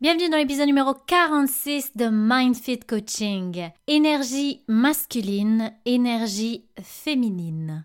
Bienvenue dans l'épisode numéro 46 de MindFit Coaching. Énergie masculine, énergie féminine.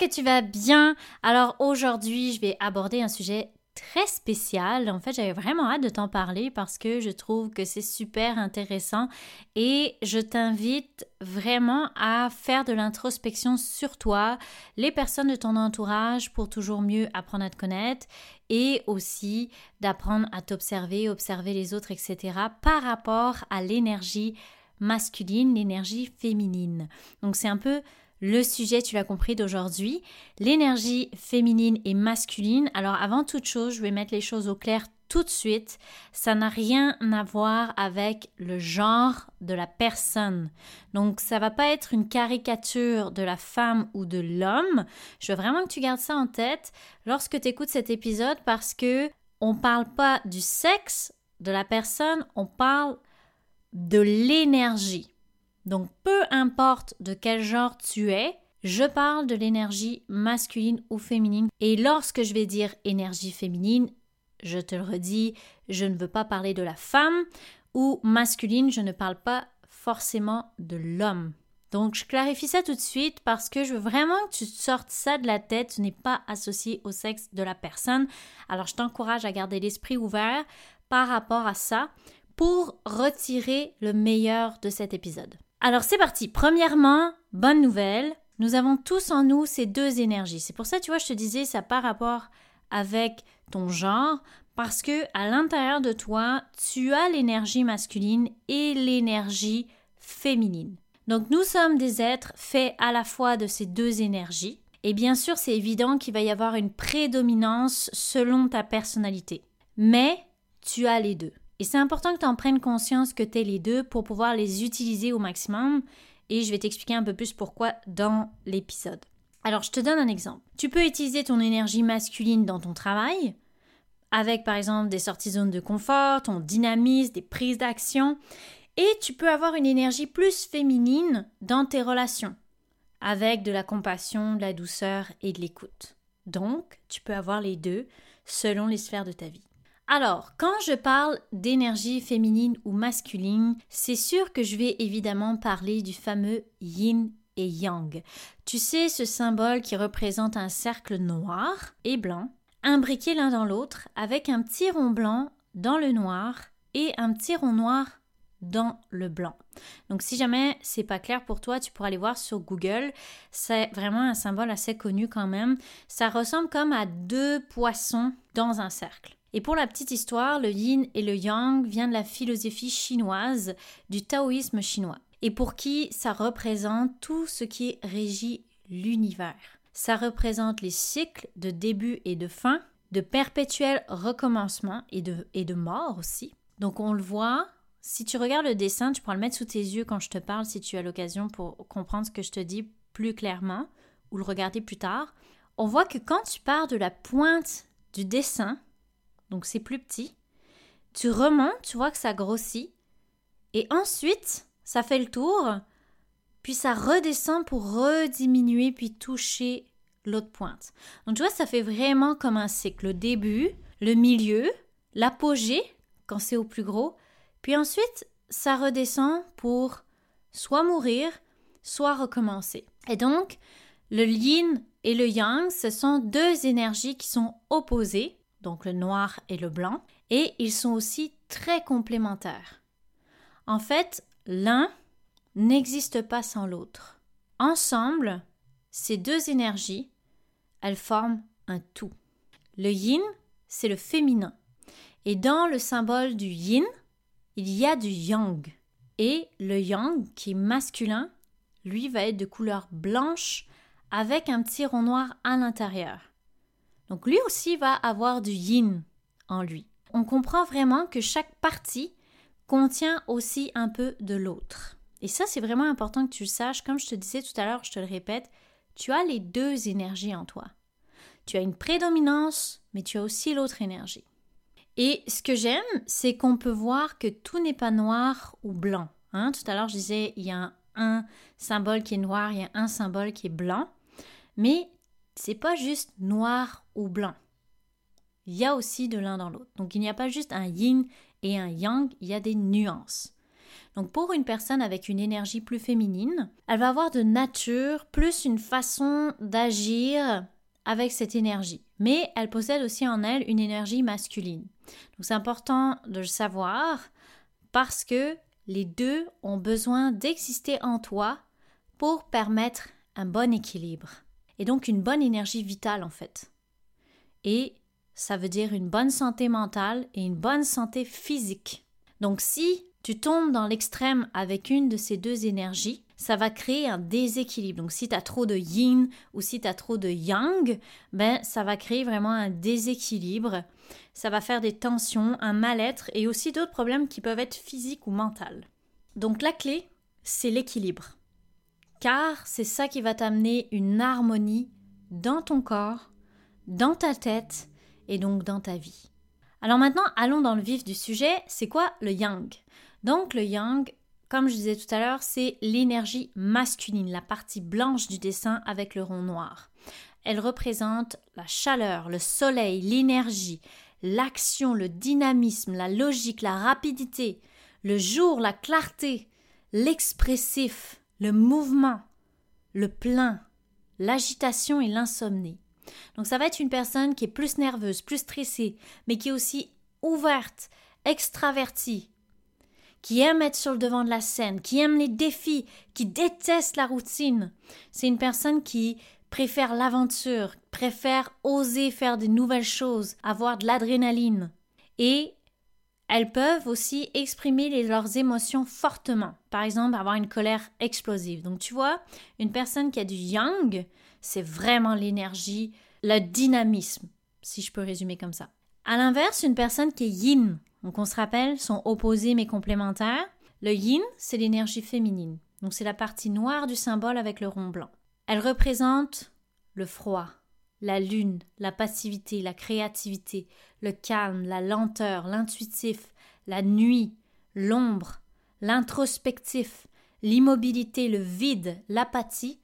Que tu vas bien. Alors aujourd'hui, je vais aborder un sujet très spécial. En fait, j'avais vraiment hâte de t'en parler parce que je trouve que c'est super intéressant et je t'invite vraiment à faire de l'introspection sur toi, les personnes de ton entourage pour toujours mieux apprendre à te connaître et aussi d'apprendre à t'observer, observer les autres, etc. par rapport à l'énergie masculine, l'énergie féminine. Donc c'est un peu le sujet, tu l'as compris, d'aujourd'hui, l'énergie féminine et masculine. Alors avant toute chose, je vais mettre les choses au clair tout de suite. Ça n'a rien à voir avec le genre de la personne. Donc ça va pas être une caricature de la femme ou de l'homme. Je veux vraiment que tu gardes ça en tête lorsque tu écoutes cet épisode parce que on parle pas du sexe de la personne, on parle de l'énergie. Donc peu importe de quel genre tu es, je parle de l'énergie masculine ou féminine. Et lorsque je vais dire énergie féminine, je te le redis, je ne veux pas parler de la femme ou masculine, je ne parle pas forcément de l'homme. Donc je clarifie ça tout de suite parce que je veux vraiment que tu sortes ça de la tête, tu n'es pas associé au sexe de la personne. Alors je t'encourage à garder l'esprit ouvert par rapport à ça pour retirer le meilleur de cet épisode. Alors c'est parti. Premièrement, bonne nouvelle, nous avons tous en nous ces deux énergies. C'est pour ça, tu vois, je te disais, ça par rapport avec ton genre, parce que à l'intérieur de toi, tu as l'énergie masculine et l'énergie féminine. Donc nous sommes des êtres faits à la fois de ces deux énergies. Et bien sûr, c'est évident qu'il va y avoir une prédominance selon ta personnalité. Mais tu as les deux. Et c'est important que tu en prennes conscience que tu es les deux pour pouvoir les utiliser au maximum. Et je vais t'expliquer un peu plus pourquoi dans l'épisode. Alors, je te donne un exemple. Tu peux utiliser ton énergie masculine dans ton travail, avec par exemple des sorties zones de confort, ton dynamisme, des prises d'action. Et tu peux avoir une énergie plus féminine dans tes relations, avec de la compassion, de la douceur et de l'écoute. Donc, tu peux avoir les deux selon les sphères de ta vie. Alors, quand je parle d'énergie féminine ou masculine, c'est sûr que je vais évidemment parler du fameux yin et yang. Tu sais, ce symbole qui représente un cercle noir et blanc, imbriqués l'un dans l'autre, avec un petit rond blanc dans le noir et un petit rond noir dans le blanc. Donc si jamais c'est pas clair pour toi, tu pourras aller voir sur Google. C'est vraiment un symbole assez connu quand même. Ça ressemble comme à deux poissons dans un cercle. Et pour la petite histoire, le yin et le yang vient de la philosophie chinoise, du taoïsme chinois, et pour qui ça représente tout ce qui régit l'univers. Ça représente les cycles de début et de fin, de perpétuel recommencement et de, et de mort aussi. Donc on le voit, si tu regardes le dessin, tu pourras le mettre sous tes yeux quand je te parle si tu as l'occasion pour comprendre ce que je te dis plus clairement ou le regarder plus tard. On voit que quand tu pars de la pointe du dessin, donc c'est plus petit. Tu remontes, tu vois que ça grossit, et ensuite, ça fait le tour, puis ça redescend pour rediminuer, puis toucher l'autre pointe. Donc tu vois, ça fait vraiment comme un cycle. Le début, le milieu, l'apogée, quand c'est au plus gros, puis ensuite, ça redescend pour soit mourir, soit recommencer. Et donc, le yin et le yang, ce sont deux énergies qui sont opposées, donc le noir et le blanc, et ils sont aussi très complémentaires. En fait, l'un n'existe pas sans l'autre. Ensemble, ces deux énergies, elles forment un tout. Le yin, c'est le féminin. Et dans le symbole du yin, il y a du yang. Et le yang, qui est masculin, lui va être de couleur blanche avec un petit rond noir à l'intérieur. Donc lui aussi va avoir du yin en lui. On comprend vraiment que chaque partie contient aussi un peu de l'autre. Et ça, c'est vraiment important que tu le saches. Comme je te disais tout à l'heure, je te le répète, tu as les deux énergies en toi. Tu as une prédominance, mais tu as aussi l'autre énergie. Et ce que j'aime, c'est qu'on peut voir que tout n'est pas noir ou blanc. Hein. Tout à l'heure, je disais, il y a un, symbole qui est noir, il y a un symbole qui est blanc. Mais c'est pas juste noir ou blanc. Il y a aussi de l'un dans l'autre. Donc il n'y a pas juste un yin et un yang, il y a des nuances. Donc pour une personne avec une énergie plus féminine, elle va avoir de nature plus une façon d'agir avec cette énergie. Mais elle possède aussi en elle une énergie masculine. Donc c'est important de le savoir parce que les deux ont besoin d'exister en toi pour permettre un bon équilibre. Et donc une bonne énergie vitale en fait. Et ça veut dire une bonne santé mentale et une bonne santé physique. Donc si tu tombes dans l'extrême avec une de ces deux énergies, ça va créer un déséquilibre. Donc si tu as trop de yin ou si tu as trop de yang, ben ça va créer vraiment un déséquilibre. Ça va faire des tensions, un mal-être et aussi d'autres problèmes qui peuvent être physiques ou mentaux. Donc la clé, c'est l'équilibre. Car c'est ça qui va t'amener une harmonie dans ton corps, dans ta tête et donc dans ta vie. Alors maintenant, allons dans le vif du sujet. C'est quoi le yang? Donc le yang, comme je disais tout à l'heure, c'est l'énergie masculine, la partie blanche du dessin avec le rond noir. Elle représente la chaleur, le soleil, l'énergie, l'action, le dynamisme, la logique, la rapidité, le jour, la clarté, l'expressif, le mouvement, le plein, l'agitation et l'insomnie. Donc ça va être une personne qui est plus nerveuse, plus stressée, mais qui est aussi ouverte, extravertie, qui aime être sur le devant de la scène, qui aime les défis, qui déteste la routine. C'est une personne qui préfère l'aventure, préfère oser faire de nouvelles choses, avoir de l'adrénaline. Et elles peuvent aussi exprimer leurs émotions fortement. Par exemple, avoir une colère explosive. Donc tu vois, une personne qui a du yang, c'est vraiment l'énergie, le dynamisme, si je peux résumer comme ça. À l'inverse, une personne qui est yin, donc on se rappelle, sont opposés mais complémentaires. Le yin, c'est l'énergie féminine. Donc c'est la partie noire du symbole avec le rond blanc. Elle représente le froid, la lune, la passivité, la créativité, le calme, la lenteur, l'intuitif, la nuit, l'ombre, l'introspectif, l'immobilité, le vide, l'apathie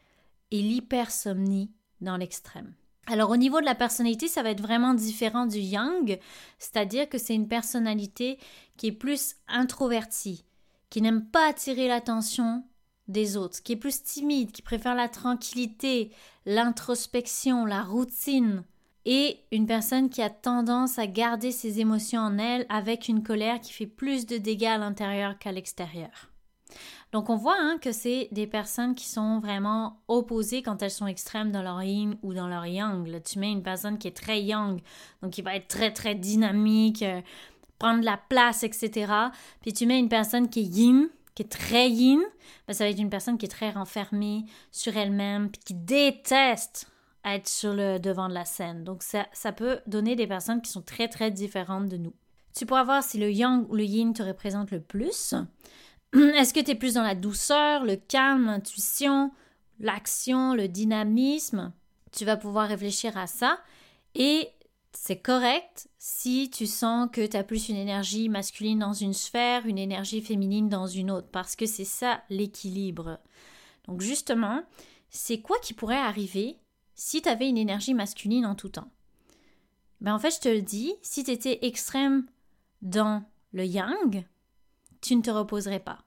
et l'hypersomnie dans l'extrême. Alors au niveau de la personnalité, ça va être vraiment différent du yang, c'est-à-dire que c'est une personnalité qui est plus introvertie, qui n'aime pas attirer l'attention des autres, qui est plus timide, qui préfère la tranquillité, l'introspection, la routine, et une personne qui a tendance à garder ses émotions en elle avec une colère qui fait plus de dégâts à l'intérieur qu'à l'extérieur. Donc on voit hein, que c'est des personnes qui sont vraiment opposées quand elles sont extrêmes dans leur yin ou dans leur yang. tu mets une personne qui est très yang, donc qui va être très très dynamique, euh, prendre la place, etc. Puis tu mets une personne qui est yin, qui est très yin, ben, ça va être une personne qui est très renfermée sur elle-même, qui déteste être sur le devant de la scène. Donc ça, ça peut donner des personnes qui sont très très différentes de nous. Tu pourras voir si le yang ou le yin te représente le plus. Est-ce que tu es plus dans la douceur, le calme, l'intuition, l'action, le dynamisme? Tu vas pouvoir réfléchir à ça et c'est correct si tu sens que tu as plus une énergie masculine dans une sphère, une énergie féminine dans une autre, parce que c'est ça l'équilibre. Donc justement, c'est quoi qui pourrait arriver si tu avais une énergie masculine en tout temps? Ben en fait, je te le dis, si tu étais extrême dans le yang, tu ne te reposerais pas.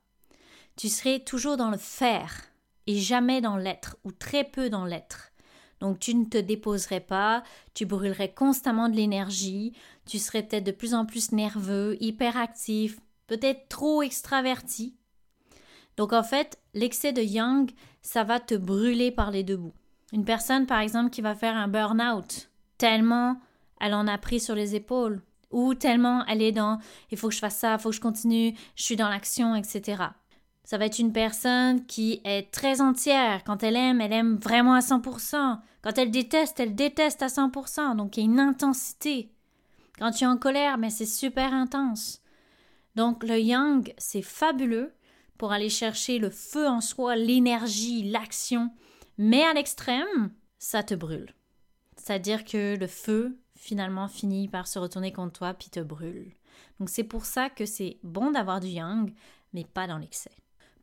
Tu serais toujours dans le faire et jamais dans l'être ou très peu dans l'être. Donc tu ne te déposerais pas, tu brûlerais constamment de l'énergie, tu serais peut-être de plus en plus nerveux, hyperactif, peut-être trop extraverti. Donc en fait, l'excès de yang, ça va te brûler par les deux bouts. Une personne par exemple qui va faire un burn-out, tellement elle en a pris sur les épaules. Ou tellement elle est dans il faut que je fasse ça, il faut que je continue, je suis dans l'action, etc. Ça va être une personne qui est très entière. Quand elle aime, elle aime vraiment à 100%. Quand elle déteste, elle déteste à 100%. Donc il y a une intensité. Quand tu es en colère, mais c'est super intense. Donc le yang, c'est fabuleux pour aller chercher le feu en soi, l'énergie, l'action. Mais à l'extrême, ça te brûle. C'est-à-dire que le feu, finalement, finit par se retourner contre toi puis te brûle. Donc c'est pour ça que c'est bon d'avoir du yang, mais pas dans l'excès.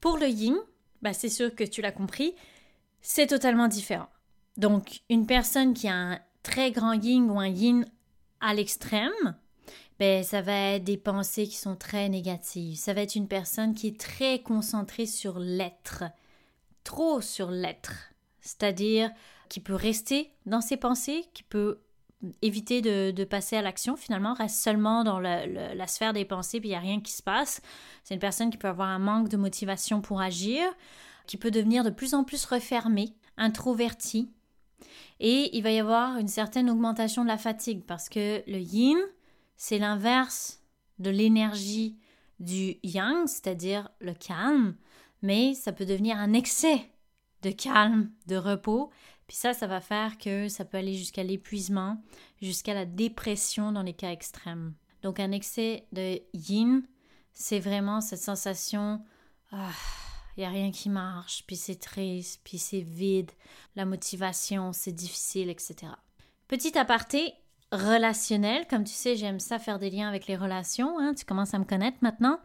Pour le yin, bah c'est sûr que tu l'as compris, c'est totalement différent. Donc, une personne qui a un très grand yin ou un yin à l'extrême, ben, ça va être des pensées qui sont très négatives. Ça va être une personne qui est très concentrée sur l'être, trop sur l'être. C'est-à-dire qui peut rester dans ses pensées, qui peut éviter de, passer à l'action, finalement, reste seulement dans la sphère des pensées, puis il n'y a rien qui se passe. C'est une personne qui peut avoir un manque de motivation pour agir, qui peut devenir de plus en plus refermée, introvertie. Et il va y avoir une certaine augmentation de la fatigue, parce que le yin, c'est l'inverse de l'énergie du yang, c'est-à-dire le calme, mais ça peut devenir un excès de calme, de repos, puis ça, ça va faire que ça peut aller jusqu'à l'épuisement, jusqu'à la dépression dans les cas extrêmes. Donc un excès de yin, c'est vraiment cette sensation, il ah, n'y a rien qui marche, puis c'est triste, puis c'est vide, la motivation, c'est difficile, etc. Petit aparté, relationnel. Comme tu sais, j'aime ça faire des liens avec les relations. Hein. Tu commences à me connaître maintenant.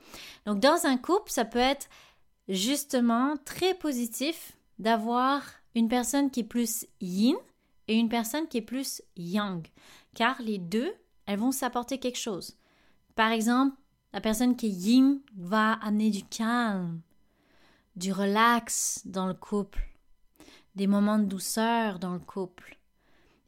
Donc, dans un couple, ça peut être justement très positif d'avoir une personne qui est plus yin et une personne qui est plus yang, car les deux, elles vont s'apporter quelque chose. Par exemple, la personne qui est yin va amener du calme, du relax dans le couple, des moments de douceur dans le couple.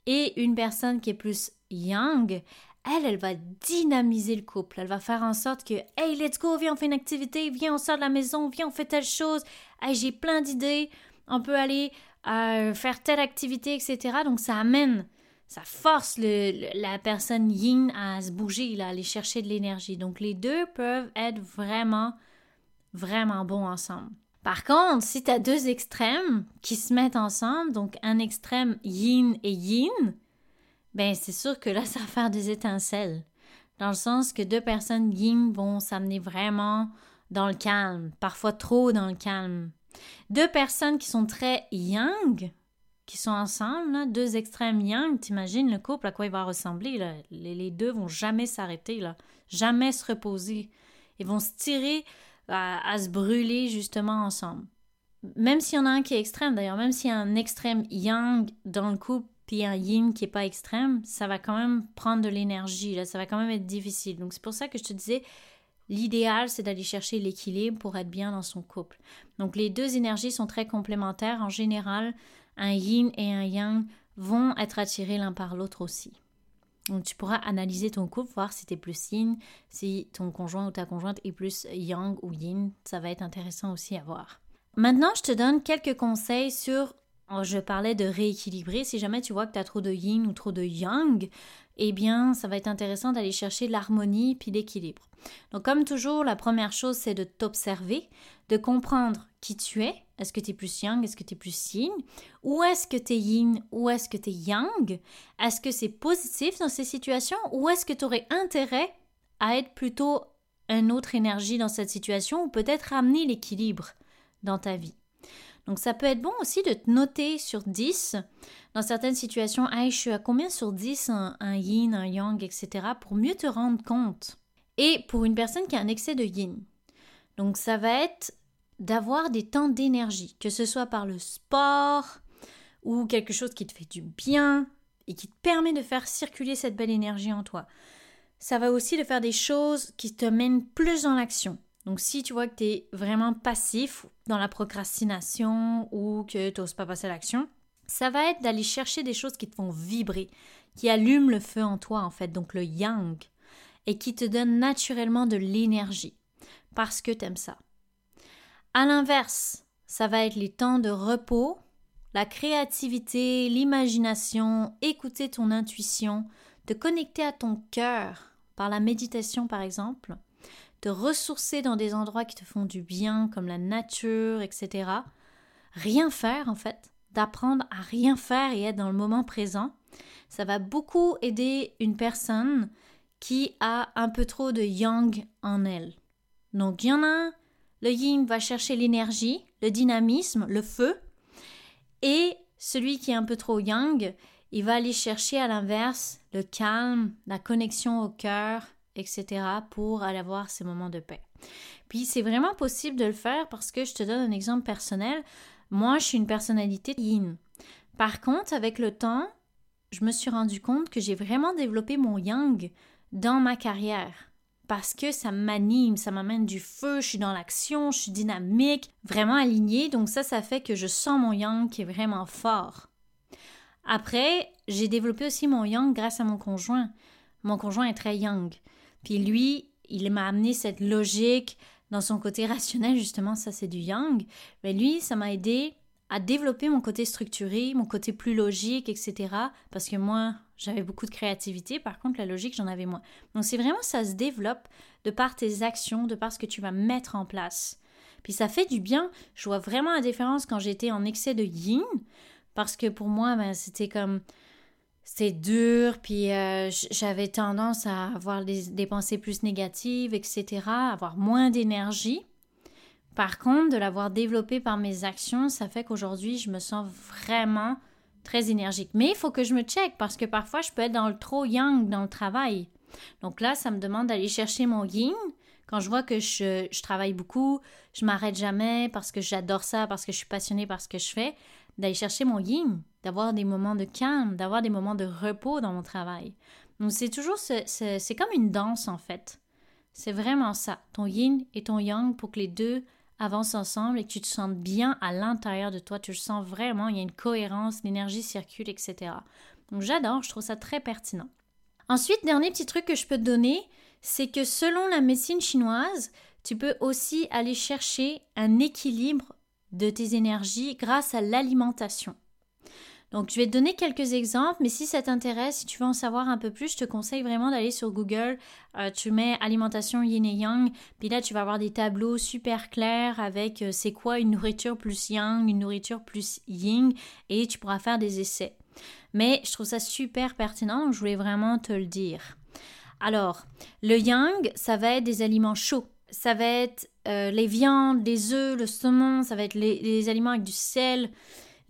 Et une personne qui est plus yang, elle, elle va dynamiser le couple. Elle va faire en sorte que, hey, let's go, viens, on fait une activité, viens, on sort de la maison, viens, on fait telle chose, hey, j'ai plein d'idées, on peut aller euh, faire telle activité, etc. Donc ça amène, ça force la personne yin à se bouger, à aller chercher de l'énergie. Donc les deux peuvent être vraiment, vraiment bons ensemble. Par contre, si tu as deux extrêmes qui se mettent ensemble, donc un extrême yin et yin, ben c'est sûr que là, ça va faire des étincelles. Dans le sens que deux personnes yin vont s'amener vraiment dans le calme, parfois trop dans le calme. Deux personnes qui sont très yang, qui sont ensemble, deux extrêmes yang, t'imagines le couple à quoi il va ressembler. Les, deux vont jamais s'arrêter, là, jamais se reposer. Ils vont se tirer à, se brûler justement ensemble. Même s'il y en a un qui est extrême, d'ailleurs, même s'il y a un extrême yang dans le couple, puis un yin qui est pas extrême, ça va quand même prendre de l'énergie, ça va quand même être difficile. Donc c'est pour ça que je te disais, l'idéal c'est d'aller chercher l'équilibre pour être bien dans son couple. Donc les deux énergies sont très complémentaires. En général, un yin et un yang vont être attirés l'un par l'autre aussi. Donc tu pourras analyser ton couple, voir si tu es plus yin, si ton conjoint ou ta conjointe est plus yang ou yin. Ça va être intéressant aussi à voir. Maintenant, je te donne quelques conseils sur Oh, je parlais de rééquilibrer. Si jamais tu vois que tu as trop de yin ou trop de yang, eh bien, ça va être intéressant d'aller chercher l'harmonie puis l'équilibre. Donc, comme toujours, la première chose, c'est de t'observer, de comprendre qui tu es. Est-ce que tu es plus yang? Est-ce que tu es plus yin? Ou est-ce que tu es yin? Ou est-ce que tu es yang? Est-ce que c'est positif dans ces situations? Ou est-ce que tu aurais intérêt à être plutôt une autre énergie dans cette situation ou peut-être ramener l'équilibre dans ta vie? Donc ça peut être bon aussi de te noter sur 10 dans certaines situations, hey, je suis à combien sur 10 un, yin, un yang, etc. pour mieux te rendre compte. Et pour une personne qui a un excès de yin, donc ça va être d'avoir des temps d'énergie, que ce soit par le sport ou quelque chose qui te fait du bien et qui te permet de faire circuler cette belle énergie en toi. Ça va aussi de faire des choses qui te mènent plus dans l'action. Donc, si tu vois que tu es vraiment passif dans la procrastination ou que tu n'oses pas passer à l'action, ça va être d'aller chercher des choses qui te font vibrer, qui allument le feu en toi, en fait, donc le yang, et qui te donnent naturellement de l'énergie, parce que tu aimes ça. À l'inverse, ça va être les temps de repos, la créativité, l'imagination, écouter ton intuition, de connecter à ton cœur par la méditation par exemple, de ressourcer dans des endroits qui te font du bien comme la nature, etc. Rien faire en fait, d'apprendre à rien faire et être dans le moment présent, ça va beaucoup aider une personne qui a un peu trop de yang en elle. Donc il y en a le yin va chercher l'énergie, le dynamisme, le feu, et celui qui est un peu trop yang, il va aller chercher à l'inverse le calme, la connexion au cœur, etc. pour aller avoir ces moments de paix. Puis c'est vraiment possible de le faire parce que je te donne un exemple personnel. Moi, je suis une personnalité yin. Par contre, avec le temps, je me suis rendu compte que j'ai vraiment développé mon yang dans ma carrière parce que ça m'anime, ça m'amène du feu, je suis dans l'action, je suis dynamique, vraiment alignée. Donc ça, ça fait que je sens mon yang qui est vraiment fort. Après, j'ai développé aussi mon yang grâce à mon conjoint. Mon conjoint est très yang. Puis lui, il m'a amené cette logique dans son côté rationnel, justement, ça c'est du yang. Mais lui, ça m'a aidé à développer mon côté structuré, mon côté plus logique, etc. Parce que moi, j'avais beaucoup de créativité, par contre, la logique, j'en avais moins. Donc, c'est vraiment, ça se développe de par tes actions, de par ce que tu vas mettre en place. Puis ça fait du bien. Je vois vraiment la différence quand j'étais en excès de yin, parce que pour moi, ben, c'était comme. C'était dur, puis euh, j'avais tendance à avoir des, des pensées plus négatives, etc., avoir moins d'énergie. Par contre, de l'avoir développé par mes actions, ça fait qu'aujourd'hui, je me sens vraiment très énergique. Mais il faut que je me check parce que parfois, je peux être dans le trop yang dans le travail. Donc là, ça me demande d'aller chercher mon yin. Quand je vois que je, je travaille beaucoup, je m'arrête jamais parce que j'adore ça, parce que je suis passionnée par ce que je fais, d'aller chercher mon yin, d'avoir des moments de calme, d'avoir des moments de repos dans mon travail. Donc c'est toujours, c'est comme une danse en fait. C'est vraiment ça, ton yin et ton yang pour que les deux avance ensemble et que tu te sentes bien à l'intérieur de toi, tu le sens vraiment, il y a une cohérence, l'énergie circule, etc. Donc j'adore, je trouve ça très pertinent. Ensuite, dernier petit truc que je peux te donner, c'est que selon la médecine chinoise, tu peux aussi aller chercher un équilibre de tes énergies grâce à l'alimentation. Donc, je vais te donner quelques exemples, mais si ça t'intéresse, si tu veux en savoir un peu plus, je te conseille vraiment d'aller sur Google. Euh, tu mets alimentation yin et yang, puis là, tu vas avoir des tableaux super clairs avec euh, c'est quoi une nourriture plus yang, une nourriture plus yin, et tu pourras faire des essais. Mais je trouve ça super pertinent, donc je voulais vraiment te le dire. Alors, le yang, ça va être des aliments chauds. Ça va être euh, les viandes, les œufs, le saumon, ça va être les aliments avec du sel,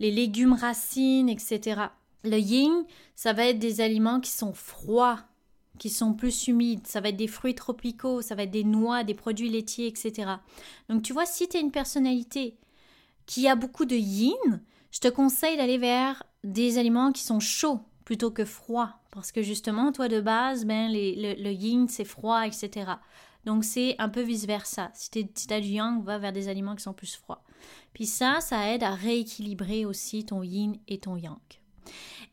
les légumes racines, etc. Le yin, ça va être des aliments qui sont froids, qui sont plus humides, ça va être des fruits tropicaux, ça va être des noix, des produits laitiers, etc. Donc tu vois, si tu es une personnalité qui a beaucoup de yin, je te conseille d'aller vers des aliments qui sont chauds plutôt que froids, parce que justement, toi de base, ben, le, yin c'est froid, etc. Donc c'est un peu vice-versa. Si tu as du yang, va vers des aliments qui sont plus froids. Puis ça, ça aide à rééquilibrer aussi ton yin et ton yang.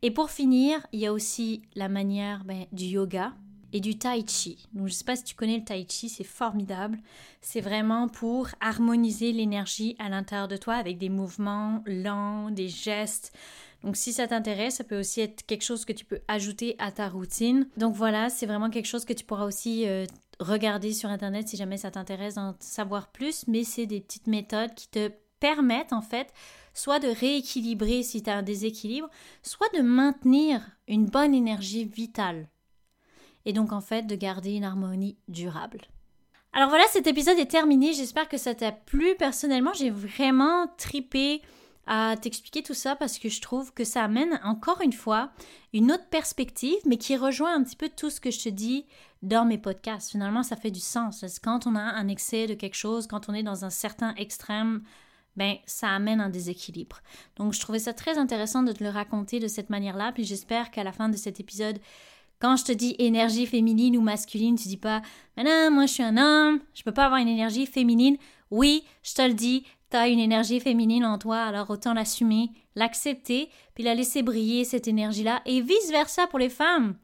Et pour finir, il y a aussi la manière ben, du yoga et du tai chi. Donc je ne sais pas si tu connais le tai chi, c'est formidable. C'est vraiment pour harmoniser l'énergie à l'intérieur de toi avec des mouvements lents, des gestes. Donc si ça t'intéresse, ça peut aussi être quelque chose que tu peux ajouter à ta routine. Donc voilà, c'est vraiment quelque chose que tu pourras aussi euh, regarder sur internet si jamais ça t'intéresse d'en savoir plus, mais c'est des petites méthodes qui te permettent en fait soit de rééquilibrer si tu as un déséquilibre, soit de maintenir une bonne énergie vitale. Et donc en fait de garder une harmonie durable. Alors voilà, cet épisode est terminé. J'espère que ça t'a plu. Personnellement, j'ai vraiment tripé à t'expliquer tout ça parce que je trouve que ça amène encore une fois une autre perspective, mais qui rejoint un petit peu tout ce que je te dis dans mes podcasts. Finalement, ça fait du sens. Quand on a un excès de quelque chose, quand on est dans un certain extrême, ben ça amène un déséquilibre. Donc je trouvais ça très intéressant de te le raconter de cette manière-là, puis j'espère qu'à la fin de cet épisode, quand je te dis énergie féminine ou masculine, tu dis pas "Mais non, moi je suis un homme, je peux pas avoir une énergie féminine." Oui, je te le dis, tu as une énergie féminine en toi, alors autant l'assumer, l'accepter, puis la laisser briller cette énergie-là et vice-versa pour les femmes.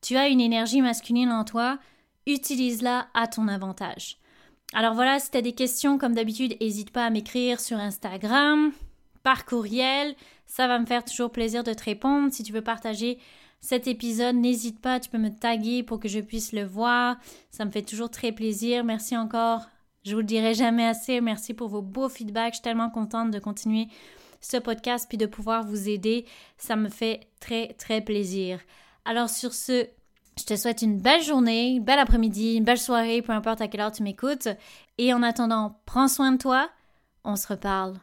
Tu as une énergie masculine en toi, utilise-la à ton avantage. Alors voilà, si tu as des questions, comme d'habitude, n'hésite pas à m'écrire sur Instagram, par courriel. Ça va me faire toujours plaisir de te répondre. Si tu veux partager cet épisode, n'hésite pas, tu peux me taguer pour que je puisse le voir. Ça me fait toujours très plaisir. Merci encore. Je vous le dirai jamais assez. Merci pour vos beaux feedbacks. Je suis tellement contente de continuer ce podcast puis de pouvoir vous aider. Ça me fait très, très plaisir. Alors sur ce, je te souhaite une belle journée, une belle après-midi, une belle soirée, peu importe à quelle heure tu m'écoutes. Et en attendant, prends soin de toi. On se reparle.